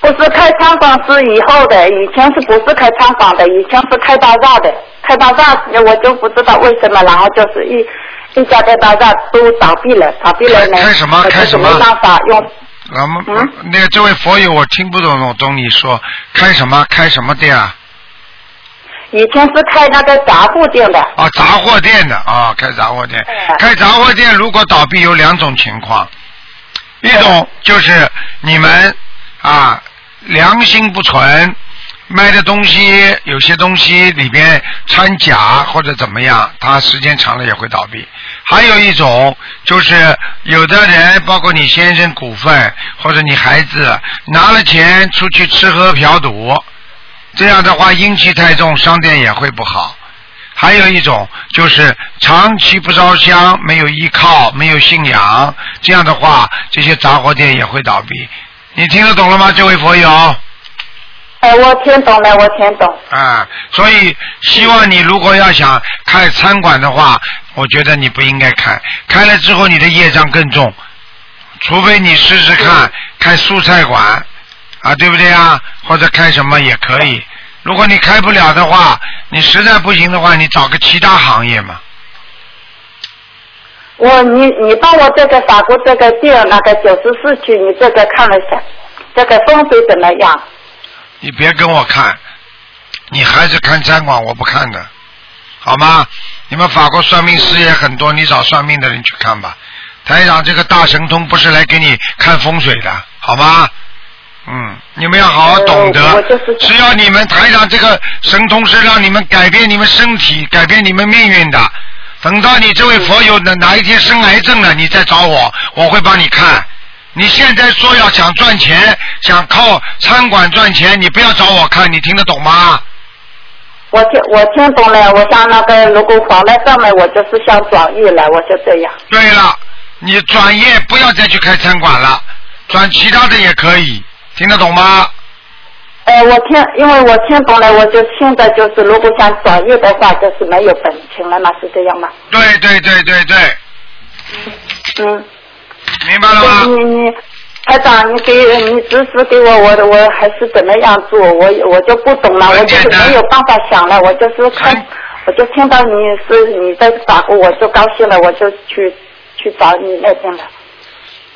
不是开餐馆是以后的，以前是不是开餐馆的？以前是开大厦的，开大厦我就不知道为什么，然后就是一一家的大厦都倒闭了，倒闭了呢，开什么？开什么？没办法用。啊，嗯，那个这位佛友，我听不懂懂你说开什么？开什么店啊？以前是开那个杂货店的。啊，杂货店的啊，开杂货店。开杂货店如果倒闭有两种情况，一种就是你们啊良心不纯，卖的东西有些东西里边掺假或者怎么样，它时间长了也会倒闭。还有一种就是有的人，包括你先生股份或者你孩子拿了钱出去吃喝嫖赌。这样的话，阴气太重，商店也会不好。还有一种就是长期不烧香，没有依靠，没有信仰，这样的话，这些杂货店也会倒闭。你听得懂了吗，这位佛友？哎，我听懂了，我听懂。啊，所以希望你如果要想开餐馆的话，我觉得你不应该开，开了之后你的业障更重。除非你试试看开素菜馆。啊，对不对啊？或者开什么也可以。如果你开不了的话，你实在不行的话，你找个其他行业嘛。我你你帮我这个法国这个店那个九十四区，你这个看了一下，这个风水怎么样？你别跟我看，你还是看餐馆，我不看的，好吗？你们法国算命师也很多，你找算命的人去看吧。台长这个大神通不是来给你看风水的，好吗？嗯，你们要好好懂得。只要你们台长这个神通是让你们改变你们身体、改变你们命运的。等到你这位佛友哪哪一天生癌症了，你再找我，我会帮你看。你现在说要想赚钱，想靠餐馆赚钱，你不要找我看，你听得懂吗？我听我听懂了，我想那个如果放在上面，我就是想转业了，我就这样。对了，你转业不要再去开餐馆了，转其他的也可以。听得懂吗？呃，我听，因为我听懂了，我就现在就是，如果想转业的话，就是没有本钱了嘛，是这样吗？对对对对对。嗯。明白了吗？你你，台长，你给你指示给我，我我还是怎么样做？我我就不懂了，我就是没有办法想了，我就是看，我就听到你是你在法国，我就高兴了，我就去去找你那边了。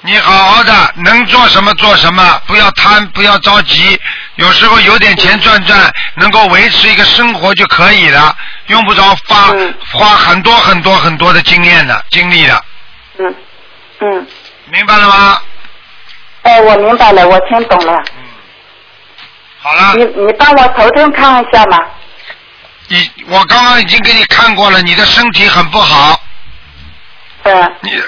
你好好的，能做什么做什么，不要贪，不要着急。有时候有点钱赚赚，能够维持一个生活就可以了，用不着花花很多很多很多的经验的精力的。嗯嗯。明白了吗？哎，我明白了，我听懂了。嗯。好了。你你帮我头痛看一下嘛。你我刚刚已经给你看过了，你的身体很不好。嗯。你。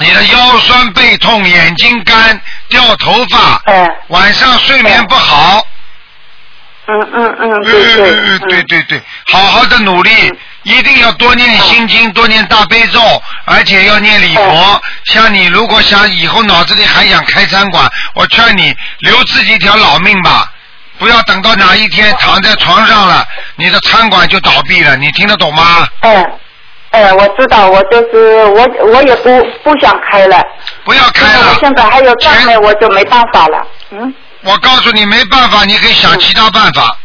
你的腰酸背痛，眼睛干，掉头发，晚上睡眠不好。嗯嗯嗯，对对。嗯对对对，好好的努力，一定要多念心经，多念大悲咒，而且要念礼佛。像你如果想以后脑子里还想开餐馆，我劝你留自己一条老命吧，不要等到哪一天躺在床上了，你的餐馆就倒闭了。你听得懂吗？嗯。哎，我知道，我就是我，我也不不想开了。不要开了。现在还有账呢，我就没办法了。嗯。我告诉你，没办法，你可以想其他办法。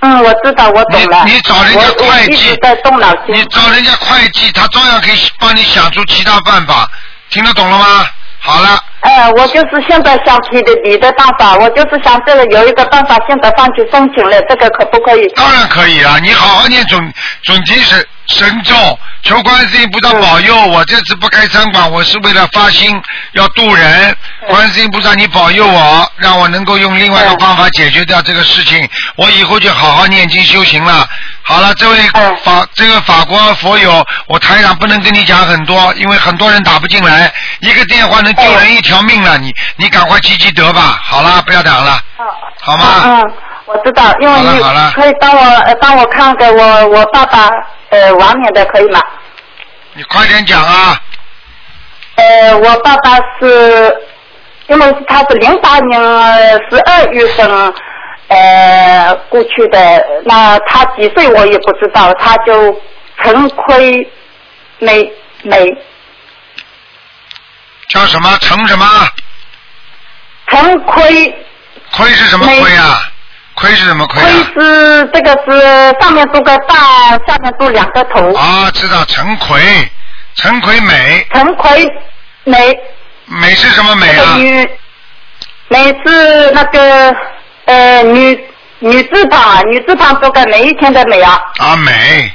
嗯，我知道，我懂了。你你找人家会计。在动脑筋。你找人家会计，他照样可以帮你想出其他办法。听得懂了吗？好了。哎，我就是现在想提的你的办法，我就是想这个有一个办法，现在上去申请了，这个可不可以？当然可以啊，你好好念准准提神神咒，求观世音菩萨保佑。我这次不开餐馆，我是为了发心要渡人。观世音菩萨，你保佑我，让我能够用另外一个方法解决掉这个事情。我以后就好好念经修行了。好了，这位法这个法国佛友，我台上不能跟你讲很多，因为很多人打不进来，一个电话能救人一条。命了，你你赶快积积德吧。好了，不要讲了，好吗？嗯，我知道，因为你可以帮我帮我看给我我爸爸呃亡年的可以吗？你快点讲啊！呃，我爸爸是，因为他是零八年十二月份呃过去的，那他几岁我也不知道，他就陈奎美美。叫什么？陈什么？陈奎。亏是什么亏啊？亏是什么亏啊？亏是这个是上面多个大，下面多两个头。啊，知道陈奎，陈奎美。陈奎美。美是什么美啊？女，美是那个呃女女字旁，女字旁多个每一天的美啊。啊美，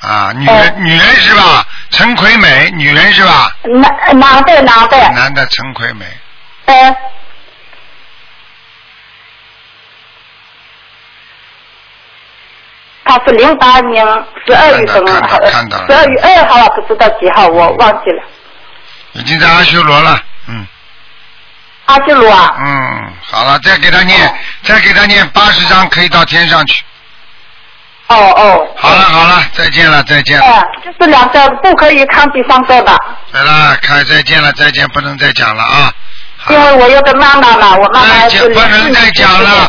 啊女人女人是吧？陈奎美，女人是吧？男男的男的。男的陈奎美。呃。他是零八年十二月份，十二月二号不知道几号，我忘记了。已经在阿修罗了，嗯。阿修罗啊。嗯，好了，再给他念，再给他念八十章，可以到天上去。哦哦。好了好了，再见了再见。哎，就是两个不可以看第三个的。来了，看再见了再见，不能再讲了啊。因为我有个妈妈嘛，我妈妈是不能再讲了。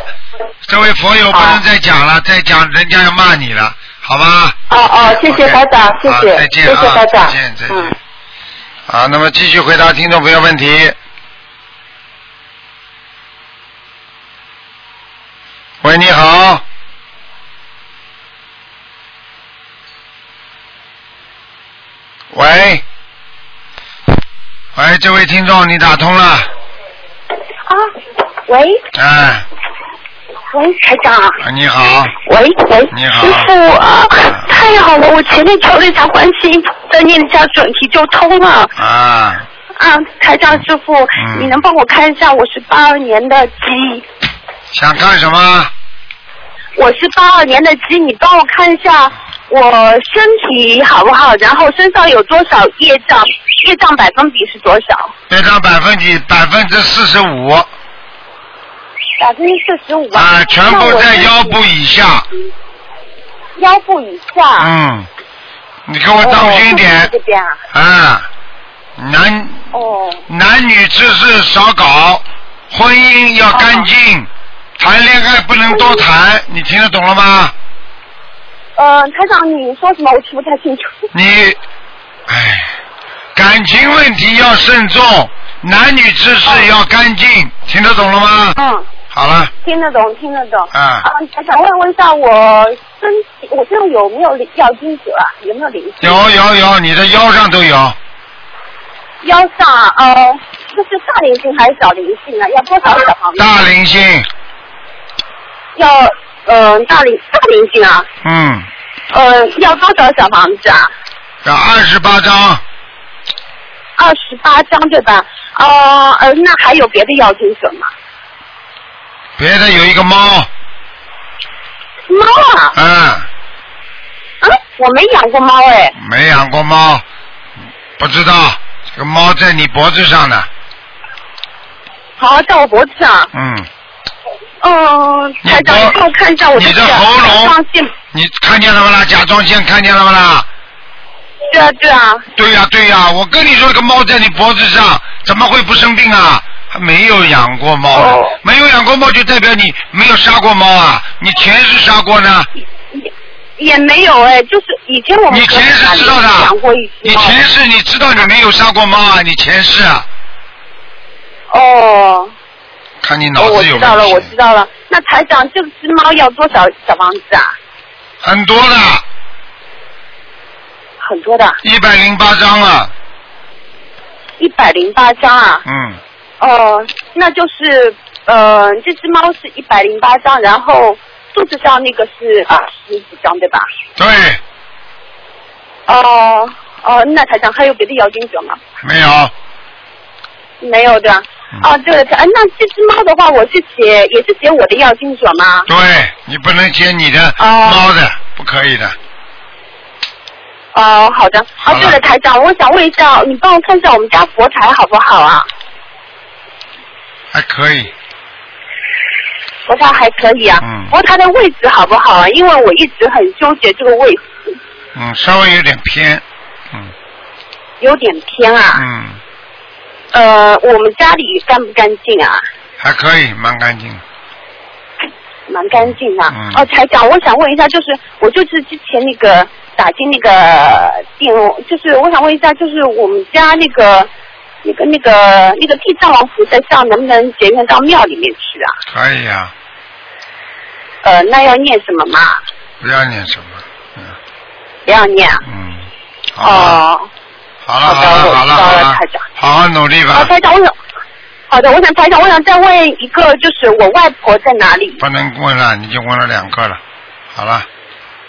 这位佛友不能再讲了，再讲人家要骂你了，好吧？哦哦，谢谢台长，谢谢，再见谢谢台长，再见再见。好，那么继续回答听众朋友问题。喂，你好。喂，喂，这位听众，你打通了。啊，喂。哎。喂，台长。啊，你好。喂喂。你好。师傅啊，太好了！我前面求了一下关心，再念一下准题就通了。啊。啊，台长师傅，你能帮我看一下？我是八二年的鸡。想看什么？我是八二年的鸡，你帮我看一下我身体好不好？然后身上有多少业障？业障百分比是多少？业障百分比百分之四十五。百分之四十五啊！全部在腰部以下。腰部以下。嗯，你给我当心一点。这边啊。啊，男。哦。男女之事少搞，婚姻要干净，谈恋爱不能多谈，你听得懂了吗？呃，台长，你说什么？我听不太清楚。你，哎，感情问题要慎重，男女之事要干净，听得懂了吗？嗯。好了，听得懂，听得懂。啊，还想问问一下，我身体我现在有没有要金子啊？有没有灵性？有有有，你的腰上都有。腰上呃，这是大灵性还是小灵性啊？要多少小房子？大灵性。要呃大灵大灵性啊。嗯。呃，要多少小房子啊？要二十八张。二十八张对吧？呃呃，那还有别的要金者吗？别的有一个猫。猫啊。嗯。啊，我没养过猫哎。没养过猫，不知道这个猫在你脖子上呢。好，在我脖子上。嗯。嗯，台长，你帮我看一下我的你的喉咙。你看见了吗啦？甲状腺看见了吗啦？对啊，对啊。对呀，对呀，我跟你说，这个猫在你脖子上，怎么会不生病啊？还没有养过猫，没有养过猫就代表你没有杀过猫啊？你前世杀过呢？也也没有哎，就是以前我们你前世知道的，你前世你知道你没有杀过猫啊？你前世啊？哦。看你脑子有我知道了，我知道了。那台长，这只猫要多少小房子啊？很多的。很多的。一百零八张啊。一百零八张啊。嗯。哦，那就是呃，这只猫是一百零八张，然后肚子上那个是二十几张，对吧？对。哦哦，那台长还有别的妖精者吗？没有。没有的。哦，对了，哎，那这只猫的话，我是写也是写我的药精者吗？对，你不能写你的猫的，不可以的。哦，好的。哦，对了，台长，我想问一下，你帮我看一下我们家佛台好不好啊？还可以，佛台还可以啊。嗯。不过它的位置好不好啊？因为我一直很纠结这个位置。嗯，稍微有点偏，嗯。有点偏啊。嗯。呃，我们家里干不干净啊？还可以，蛮干净。蛮干净啊。嗯。哦，台长，我想问一下，就是我就是之前那个打进那个电，就是我想问一下，就是我们家那个那个那个那个地藏王菩萨像能不能结缘到庙里面去啊？可以啊、呃，那要念什么嘛？不要念什么，不要念啊。嗯，哦，好的好了，好了，好了了台长，好好努力啊，吧，台长，我想，好的，我想台长，我想再问一个，就是我外婆在哪里？不能问了，你就问了两个了，好了，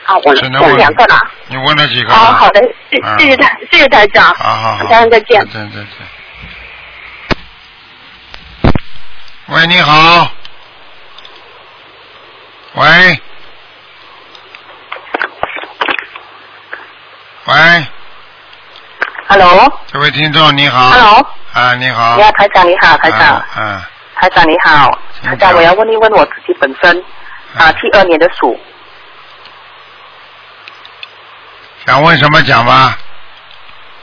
啊，问了问只能问两个了。你问了几个好了？好的，谢谢台，谢谢台长。好好好，台长再见。再见再见。喂，你好。喂。喂，Hello，Hello，这位听众你好。Hello 啊，你好。你好，台长你好，台长，啊嗯，台长你好，台长，我要问一问我自己本身啊，七二年的鼠，想问什么讲吗？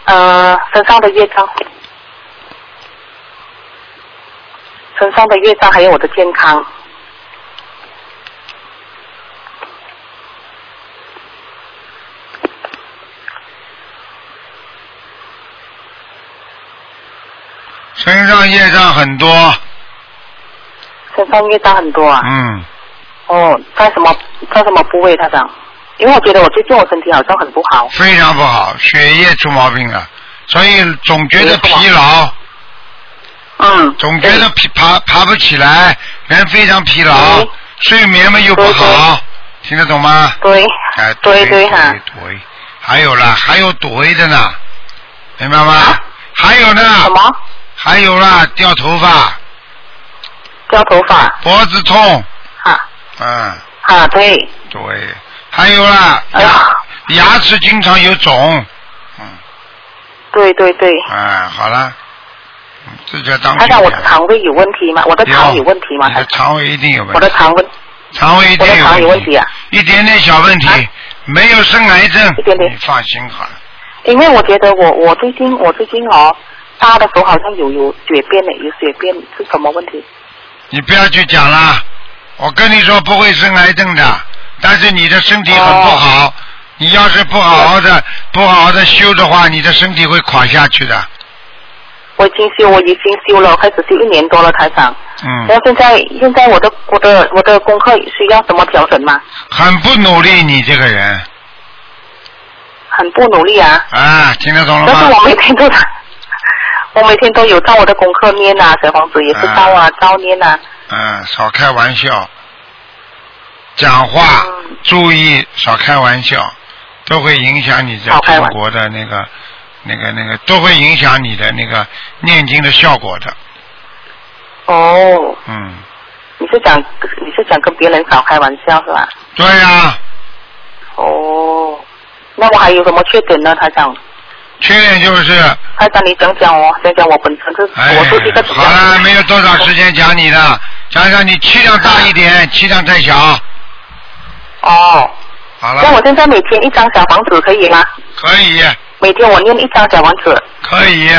呃，身上的业障，身上的业障还有我的健康，身上业障很多，身上业障很多啊。嗯，哦，在什么在什么部位，他长？因为我觉得我最近我身体好像很不好。非常不好，血液出毛病了，所以总觉得疲劳，嗯，总觉得疲爬爬不起来，人非常疲劳，睡眠嘛又不好，听得懂吗？对，哎，对对对哈对，还有啦，还有怼的呢，明白吗？还有呢？什么？还有啦，掉头发，掉头发。脖子痛，啊。嗯，啊，对，对，还有啦，哎呀，牙齿经常有肿，嗯。对对对。嗯，好了，嗯这就当他让，我的肠胃有问题吗？我的肠有问题吗？你的肠胃一定有问题，我的肠胃，肠胃一定我的肠有问问题啊！一点点小问题，没有生癌症，一点点。你放心好了。因为我觉得我我最近我最近哦，大的时候好像有有血便的，有血便是什么问题？你不要去讲了，我跟你说不会生癌症的，但是你的身体很不哦好，你要是不好好的不好好的修的话，你的身体会垮下去的。我已经修，我已经修了，开始修一年多了，台长。嗯，然后现在现在我的我的我的功课需要什么调整吗？很不努力，你这个人很不努力啊，啊，听得懂了吗但是我吗？每天都我每天都有照我的功课念啊，小房子也是照啊，照念啊。嗯，少开玩笑，讲话、嗯。注意少开玩笑，都会影响你在中国的那个、那个、那个，都会影响你的那个念经的效果的。哦，嗯，你是讲你是讲跟别人少开玩笑是吧？对呀、哦，那我还有什么缺点呢，台长？缺点就是，台长，你讲讲哦，讲讲我本身是、哎我是一个，怎么好了，没有多少时间讲你的，讲讲你气量大一点，气量太小。哦，好了，那我现在每天一张小房子可以吗？可以，每天我念一张小房子。可以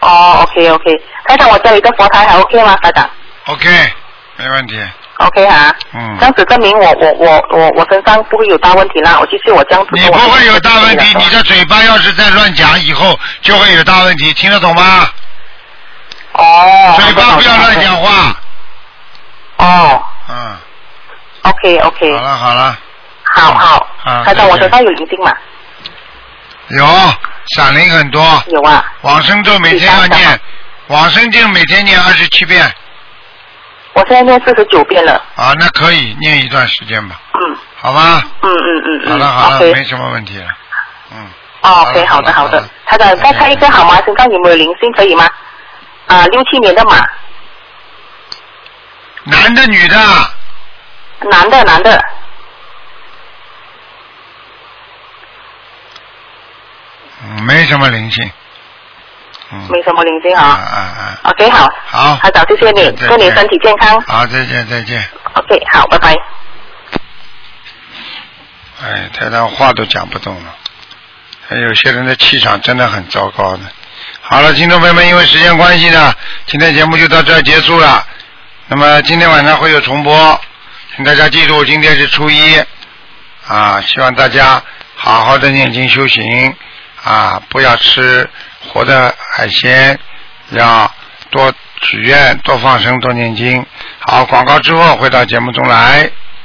哦，OK OK，台长，我家里的佛台还 OK 吗？台长，OK，没问题。，OK 哈、嗯这，样子证明我我我我我身上不会有大问题啦。我继续我这样子。你不会有大问题，你的嘴巴要是再乱讲，以后就会有大问题，听得懂吗？哦。嘴巴不要乱讲话。哦嗯，，OK OK，好了好了，好好。啊看到，我身上有灵性吗？有闪灵很多，有啊。往生咒每天要念，往生咒每天念二十七遍我现在念四十九遍了。啊，那可以念一段时间吧，嗯好吧？嗯嗯嗯嗯。好了好了没什么问题了。嗯，哦，OK，好的好的。台长，再看一个好吗？身上有没有灵性可以吗？啊，六七年的马，男的女的，男的男的，嗯，没什么灵性。嗯，没什么灵性啊啊。啊啊，OK，好。好，台长，谢谢你，祝你身体健康。好，再见再见。OK，好，拜拜。哎，台上话都讲不动了。还有些人的气场真的很糟糕的。好了，听众朋友们，因为时间关系呢，今天节目就到这儿结束了。那么今天晚上会有重播，请大家记住，今天是初一啊，希望大家好好的念经修行啊，不要吃活的海鲜，要多许愿、多放生、多念经。好，广告之后回到节目中来。